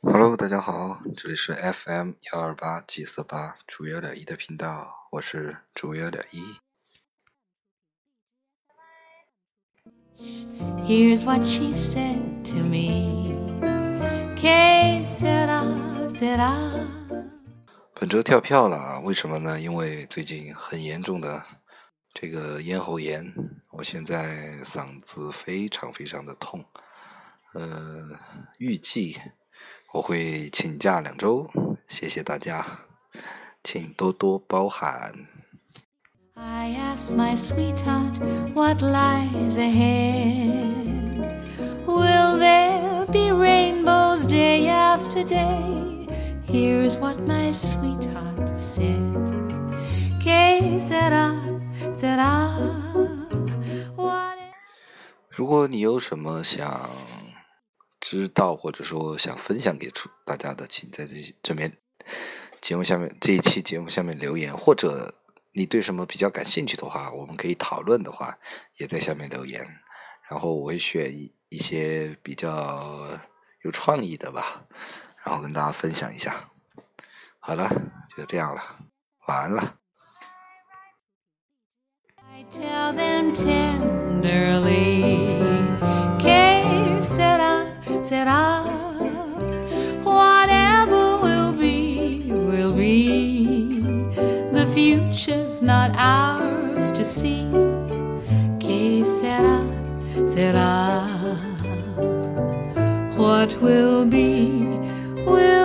Hello，大家好，这里是 FM 幺二八 G 四八主要点一的频道，我是主要点一。Here's what she said to me. K said, "I said I." 本周跳票了，为什么呢？因为最近很严重的这个咽喉炎，我现在嗓子非常非常的痛。呃，预计我会请假两周，谢谢大家，请多多包涵。I ask my sweetheart what lies ahead. Will there be rainbows day after day? Here's what my sweetheart said. Que sera, sera. 如果你有什么想知道或者说想分享给出大家的，请在这这边节目下面这一期节目下面留言，或者你对什么比较感兴趣的话，我们可以讨论的话，也在下面留言，然后我会选一一些比较有创意的吧，然后跟大家分享一下。好了，就这样了，晚安了。Será. Será. Whatever will be, will be. The future's not ours to see. Que será, será. What will be, will be?